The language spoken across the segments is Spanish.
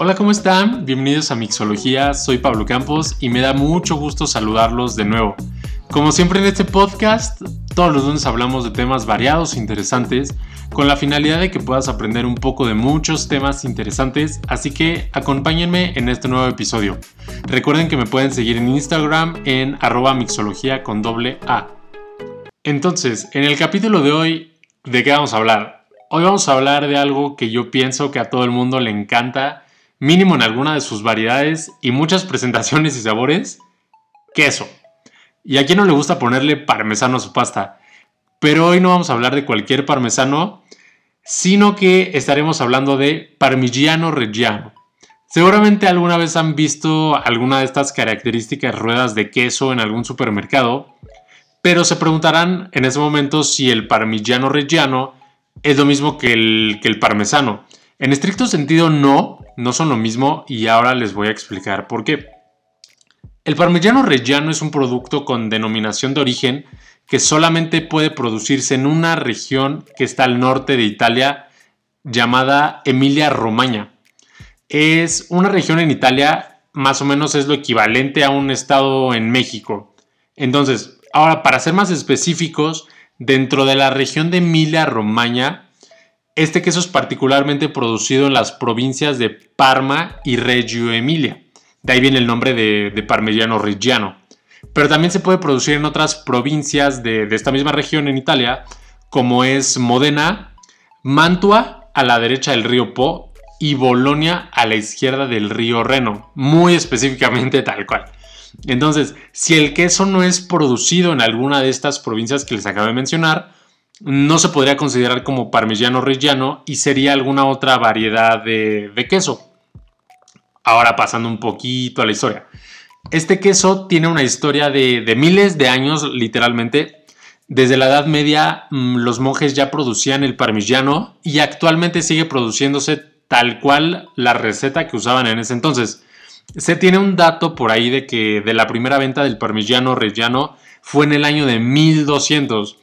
Hola, ¿cómo están? Bienvenidos a Mixología, soy Pablo Campos y me da mucho gusto saludarlos de nuevo. Como siempre en este podcast, todos los lunes hablamos de temas variados e interesantes con la finalidad de que puedas aprender un poco de muchos temas interesantes, así que acompáñenme en este nuevo episodio. Recuerden que me pueden seguir en Instagram en arroba mixología con doble A. Entonces, en el capítulo de hoy, ¿de qué vamos a hablar? Hoy vamos a hablar de algo que yo pienso que a todo el mundo le encanta, mínimo en alguna de sus variedades y muchas presentaciones y sabores, queso. Y a quien no le gusta ponerle parmesano a su pasta. Pero hoy no vamos a hablar de cualquier parmesano, sino que estaremos hablando de parmigiano reggiano. Seguramente alguna vez han visto alguna de estas características ruedas de queso en algún supermercado, pero se preguntarán en ese momento si el parmigiano reggiano es lo mismo que el, que el parmesano. En estricto sentido no, no son lo mismo y ahora les voy a explicar por qué. El parmigiano reggiano es un producto con denominación de origen que solamente puede producirse en una región que está al norte de Italia llamada Emilia Romagna. Es una región en Italia, más o menos es lo equivalente a un estado en México. Entonces, ahora para ser más específicos, dentro de la región de Emilia Romagna, este queso es particularmente producido en las provincias de Parma y Reggio Emilia. De ahí viene el nombre de, parmigiano reggiano. Pero también se puede producir en otras provincias de, de esta misma región en Italia, como es Modena, Mantua a la derecha del río Po y Bolonia a la izquierda del río Reno, muy específicamente tal cual. Entonces, si el queso no es producido en alguna de estas provincias que les acabo de mencionar, no se podría considerar como parmigiano reggiano y sería alguna otra variedad de, queso. Ahora pasando un poquito a la historia. Este queso tiene una historia de, miles de años, literalmente. Desde la Edad Media, mm, los monjes ya producían el parmigiano y actualmente sigue produciéndose tal cual la receta que usaban en ese entonces. Se tiene un dato por ahí de que de la primera venta del parmigiano reggiano fue en el año de 1200.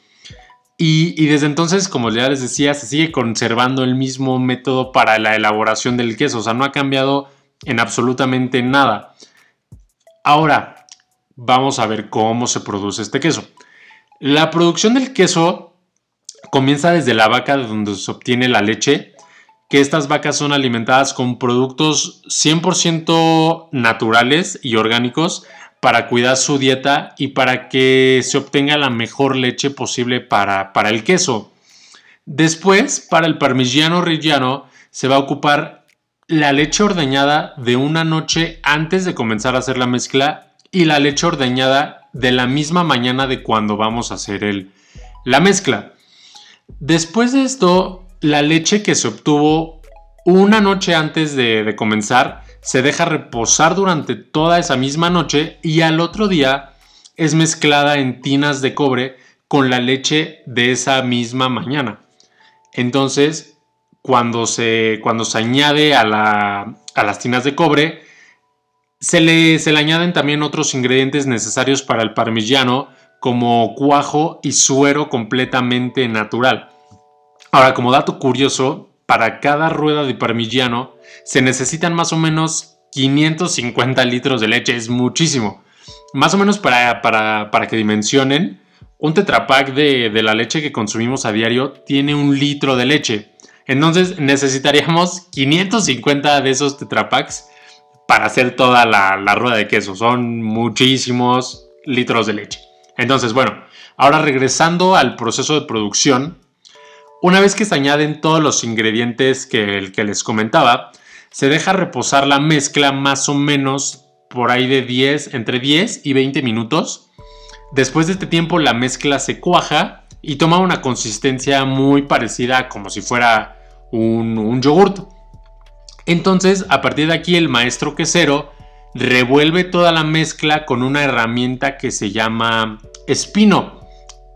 Y, desde entonces, como ya les decía, se sigue conservando el mismo método para la elaboración del queso. O sea, no ha cambiado en absolutamente nada. Ahora, vamos a ver cómo se produce este queso. La producción del queso comienza desde la vaca de donde se obtiene la leche, que estas vacas son alimentadas con productos 100% naturales y orgánicos para cuidar su dieta y para que se obtenga la mejor leche posible para, para el queso. Después, para el parmigiano reggiano, se va a ocupar la leche ordeñada de una noche antes de comenzar a hacer la mezcla y la leche ordeñada de la misma mañana de cuando vamos a hacer el, la mezcla. Después de esto, la leche que se obtuvo una noche antes de, de comenzar se deja reposar durante toda esa misma noche y al otro día es mezclada en tinas de cobre con la leche de esa misma mañana. Entonces, cuando se, cuando se añade a, las tinas de cobre, se le, se le añaden también otros ingredientes necesarios para el parmigiano, como cuajo y suero completamente natural. Ahora, como dato curioso, para cada rueda de parmigiano se necesitan más o menos 550 litros de leche, es muchísimo. Más o menos para, para, que dimensionen, un tetrapack de, de la leche que consumimos a diario tiene un litro de leche. Entonces necesitaríamos 550 de esos tetrapacks para hacer toda la, rueda de queso. Son muchísimos litros de leche. Entonces, bueno, ahora regresando al proceso de producción, una vez que se añaden todos los ingredientes que, que les comentaba, se deja reposar la mezcla más o menos por ahí de 10, entre 10 y 20 minutos. Después de este tiempo la mezcla se cuaja y toma una consistencia muy parecida como si fuera un, un yogurt. Entonces, a partir de aquí, el maestro quesero revuelve toda la mezcla con una herramienta que se llama espino.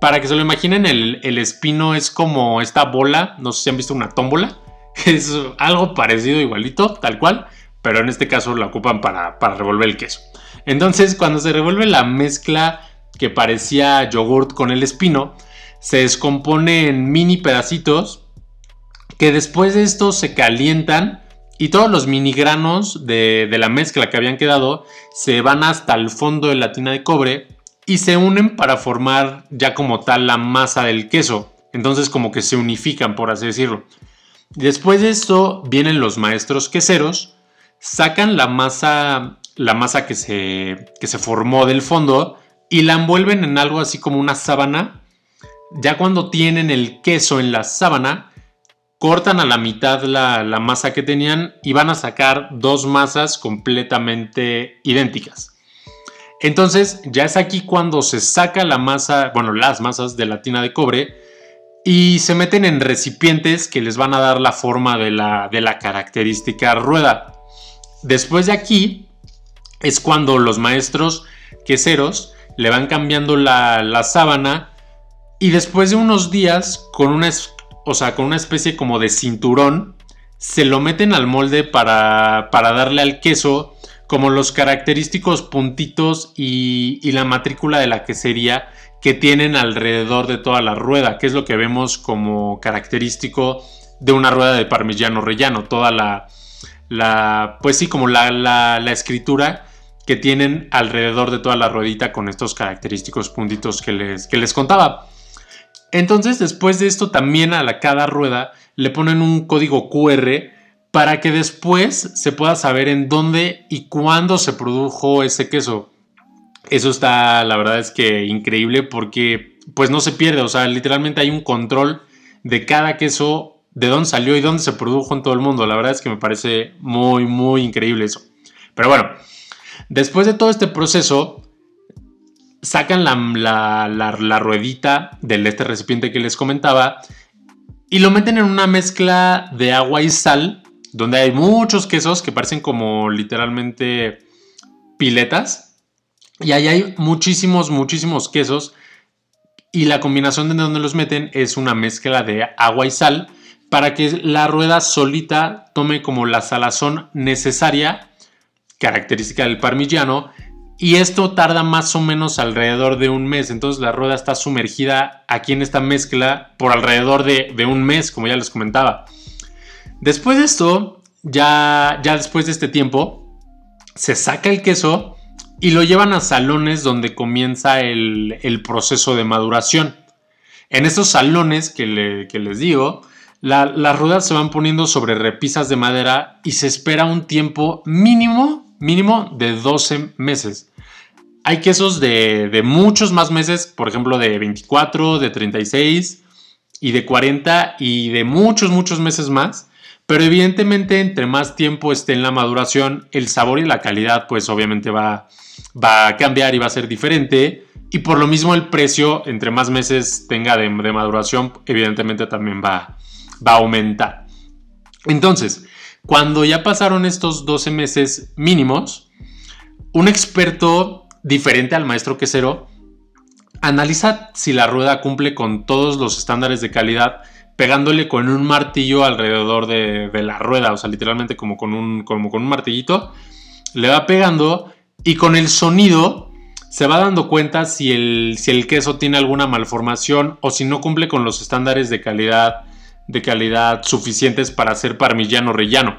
Para que se lo imaginen, el, espino es como esta bola, no sé si han visto una tómbola, es algo parecido igualito, tal cual, pero en este caso la ocupan para, para revolver el queso. Entonces, cuando se revuelve la mezcla que parecía yogurt con el espino, se descompone en mini pedacitos que después de esto se calientan y todos los minigranos de, de la mezcla que habían quedado se van hasta el fondo de la tina de cobre y se unen para formar ya como tal la masa del queso. Entonces como que se unifican, por así decirlo. Después de esto vienen los maestros queseros, sacan la masa, la masa que se, que se formó del fondo y la envuelven en algo así como una sábana. Ya cuando tienen el queso en la sábana, cortan a la mitad la, masa que tenían y van a sacar dos masas completamente idénticas. Entonces ya es aquí cuando se saca la masa, bueno, las masas de la tina de cobre y se meten en recipientes que les van a dar la forma de la, de la característica rueda. Después de aquí es cuando los maestros queseros le van cambiando la, la sábana y después de unos días con una o sea, con una especie como de cinturón, se lo meten al molde para, para darle al queso como los característicos puntitos y, la matrícula de la quesería que tienen alrededor de toda la rueda, que es lo que vemos como característico de una rueda de parmigiano rellano, toda la, la pues sí, como la, la, la, escritura que tienen alrededor de toda la ruedita con estos característicos puntitos que les, que les contaba. Entonces, después de esto, también a la, cada rueda le ponen un código QR para que después se pueda saber en dónde y cuándo se produjo ese queso. Eso está, la verdad es que increíble porque pues no se pierde, o sea, literalmente hay un control de cada queso, de dónde salió y dónde se produjo en todo el mundo. La verdad es que me parece muy, muy increíble eso. Pero bueno, después de todo este proceso, sacan la, ruedita del este recipiente que les comentaba y lo meten en una mezcla de agua y sal, donde hay muchos quesos que parecen como literalmente piletas. Y ahí hay muchísimos, muchísimos quesos. Y la combinación de donde los meten es una mezcla de agua y sal para que la rueda solita tome como la salazón necesaria, característica del parmigiano, y esto tarda más o menos alrededor de un mes. Entonces la rueda está sumergida aquí en esta mezcla por alrededor de, un mes, como ya les comentaba. Después de esto, ya, ya después de este tiempo, se saca el queso y lo llevan a salones donde comienza el, proceso de maduración. En estos salones que, les digo, las ruedas se van poniendo sobre repisas de madera y se espera un tiempo mínimo, mínimo de 12 meses. Hay quesos de, muchos más meses, por ejemplo, de 24, de 36 y de 40 y de muchos, muchos meses más. Pero evidentemente, entre más tiempo esté en la maduración, el sabor y la calidad, pues obviamente va, a cambiar y va a ser diferente. Y por lo mismo el precio, entre más meses tenga de, maduración, evidentemente también va, va a aumentar. Entonces, cuando ya pasaron estos 12 meses mínimos, un experto diferente al maestro quesero, analiza si la rueda cumple con todos los estándares de calidad pegándole con un martillo alrededor de, la rueda, o sea, literalmente como con, un, como con un martillito, le va pegando y con el sonido se va dando cuenta si el, si el queso tiene alguna malformación o si no cumple con los estándares de calidad, de calidad suficientes para ser parmigiano rellano.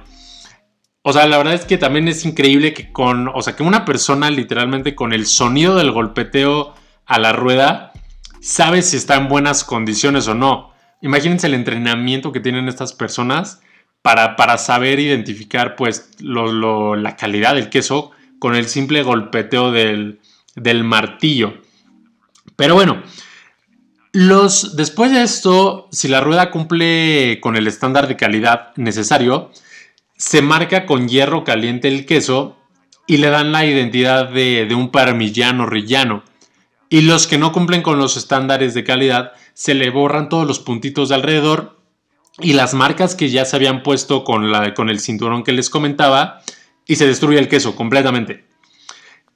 O sea, la verdad es que también es increíble que con, o sea, que una persona literalmente con el sonido del golpeteo a la rueda sabe si está en buenas condiciones o no. Imagínense el entrenamiento que tienen estas personas para, para saber identificar pues la calidad del queso con el simple golpeteo del, del martillo. Pero bueno, los, después de esto, si la rueda cumple con el estándar de calidad necesario, se marca con hierro caliente el queso y le dan la identidad de, un parmigiano rellano. Y los que no cumplen con los estándares de calidad, se le borran todos los puntitos de alrededor y las marcas que ya se habían puesto con, la, con el cinturón que les comentaba y se destruye el queso completamente.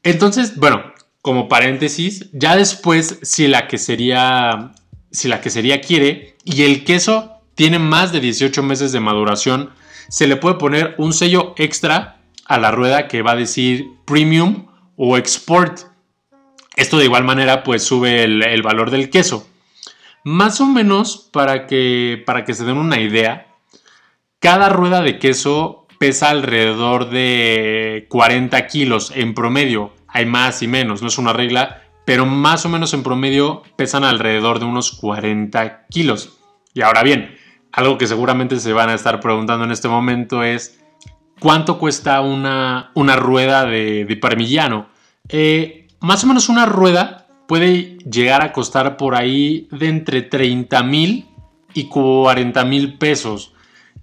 Entonces, bueno, como paréntesis, ya después si la quesería si la quesería quiere y el queso tiene más de 18 meses de maduración, se le puede poner un sello extra a la rueda que va a decir premium o export. Esto de igual manera pues sube el, valor del queso. Más o menos para que, para que se den una idea, cada rueda de queso pesa alrededor de 40 kilos en promedio. Hay más y menos, no es una regla, pero más o menos en promedio pesan alrededor de unos 40 kilos. Y ahora bien, algo que seguramente se van a estar preguntando en este momento es cuánto cuesta una, una rueda de, de parmigiano. Eh, más o menos una rueda puede llegar a costar por ahí de entre 30 mil y 40 mil pesos,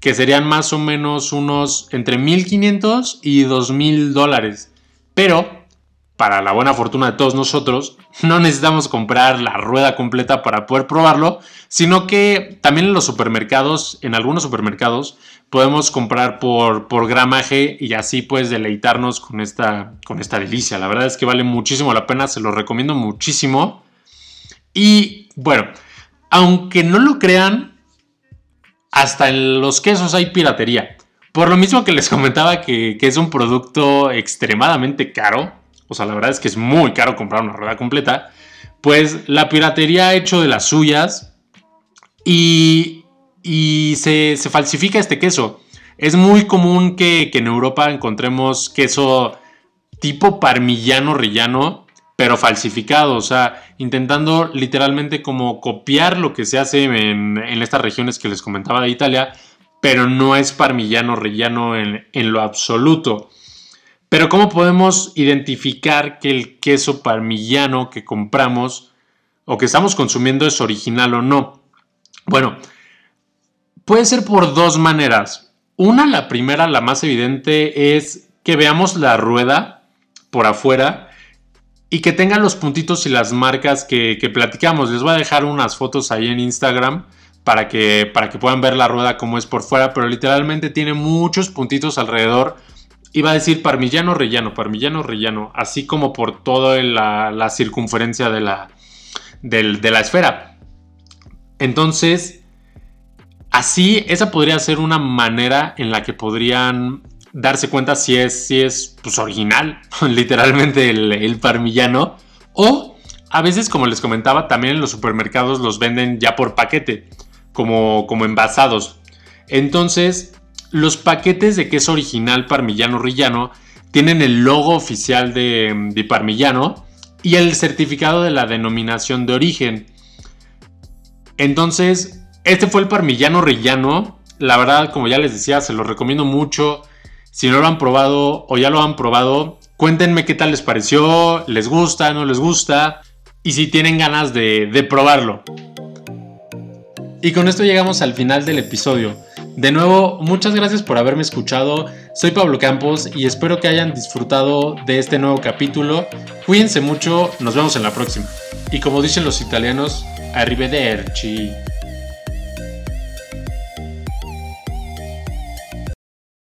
que serían más o menos unos entre 1.500 y 2.000 dólares. Pero para la buena fortuna de todos nosotros, no necesitamos comprar la rueda completa para poder probarlo, sino que también en los supermercados, en algunos supermercados, podemos comprar por, por gramaje y así pues deleitarnos con esta, con esta delicia. La verdad es que vale muchísimo la pena, se lo recomiendo muchísimo. Y bueno, aunque no lo crean, hasta en los quesos hay piratería. Por lo mismo que les comentaba que, que es un producto extremadamente caro, o sea, la verdad es que es muy caro comprar una rueda completa, pues la piratería ha hecho de las suyas y, se, falsifica este queso. Es muy común que, en Europa encontremos queso tipo parmillano rellano, pero falsificado, o sea, intentando literalmente como copiar lo que se hace en, estas regiones que les comentaba de Italia, pero no es parmillano rellano en, en lo absoluto. Pero ¿cómo podemos identificar que el queso parmillano que compramos o que estamos consumiendo es original o no? Bueno, puede ser por dos maneras. Una, la primera, la más evidente, es que veamos la rueda por afuera y que tenga los puntitos y las marcas que, platicamos. Les voy a dejar unas fotos ahí en Instagram para que, para que puedan ver la rueda como es por fuera, pero literalmente tiene muchos puntitos alrededor iba a decir parmillano rellano, parmillano rellano, así como por toda la, circunferencia de la, de la esfera. Entonces, así, esa podría ser una manera en la que podrían darse cuenta si es, si es pues, original, literalmente el, parmillano, o a veces, como les comentaba, también en los supermercados los venden ya por paquete, como, como envasados. Entonces, los paquetes de queso original parmillano rillano tienen el logo oficial de, parmillano y el certificado de la denominación de origen. Entonces, este fue el parmillano rillano. La verdad, como ya les decía, se lo recomiendo mucho. Si no lo han probado o ya lo han probado, cuéntenme qué tal les pareció, les gusta, no les gusta y si tienen ganas de, de probarlo. Y con esto llegamos al final del episodio. De nuevo, muchas gracias por haberme escuchado. Soy Pablo Campos y espero que hayan disfrutado de este nuevo capítulo. Cuídense mucho, nos vemos en la próxima. Y como dicen los italianos, arrivederci.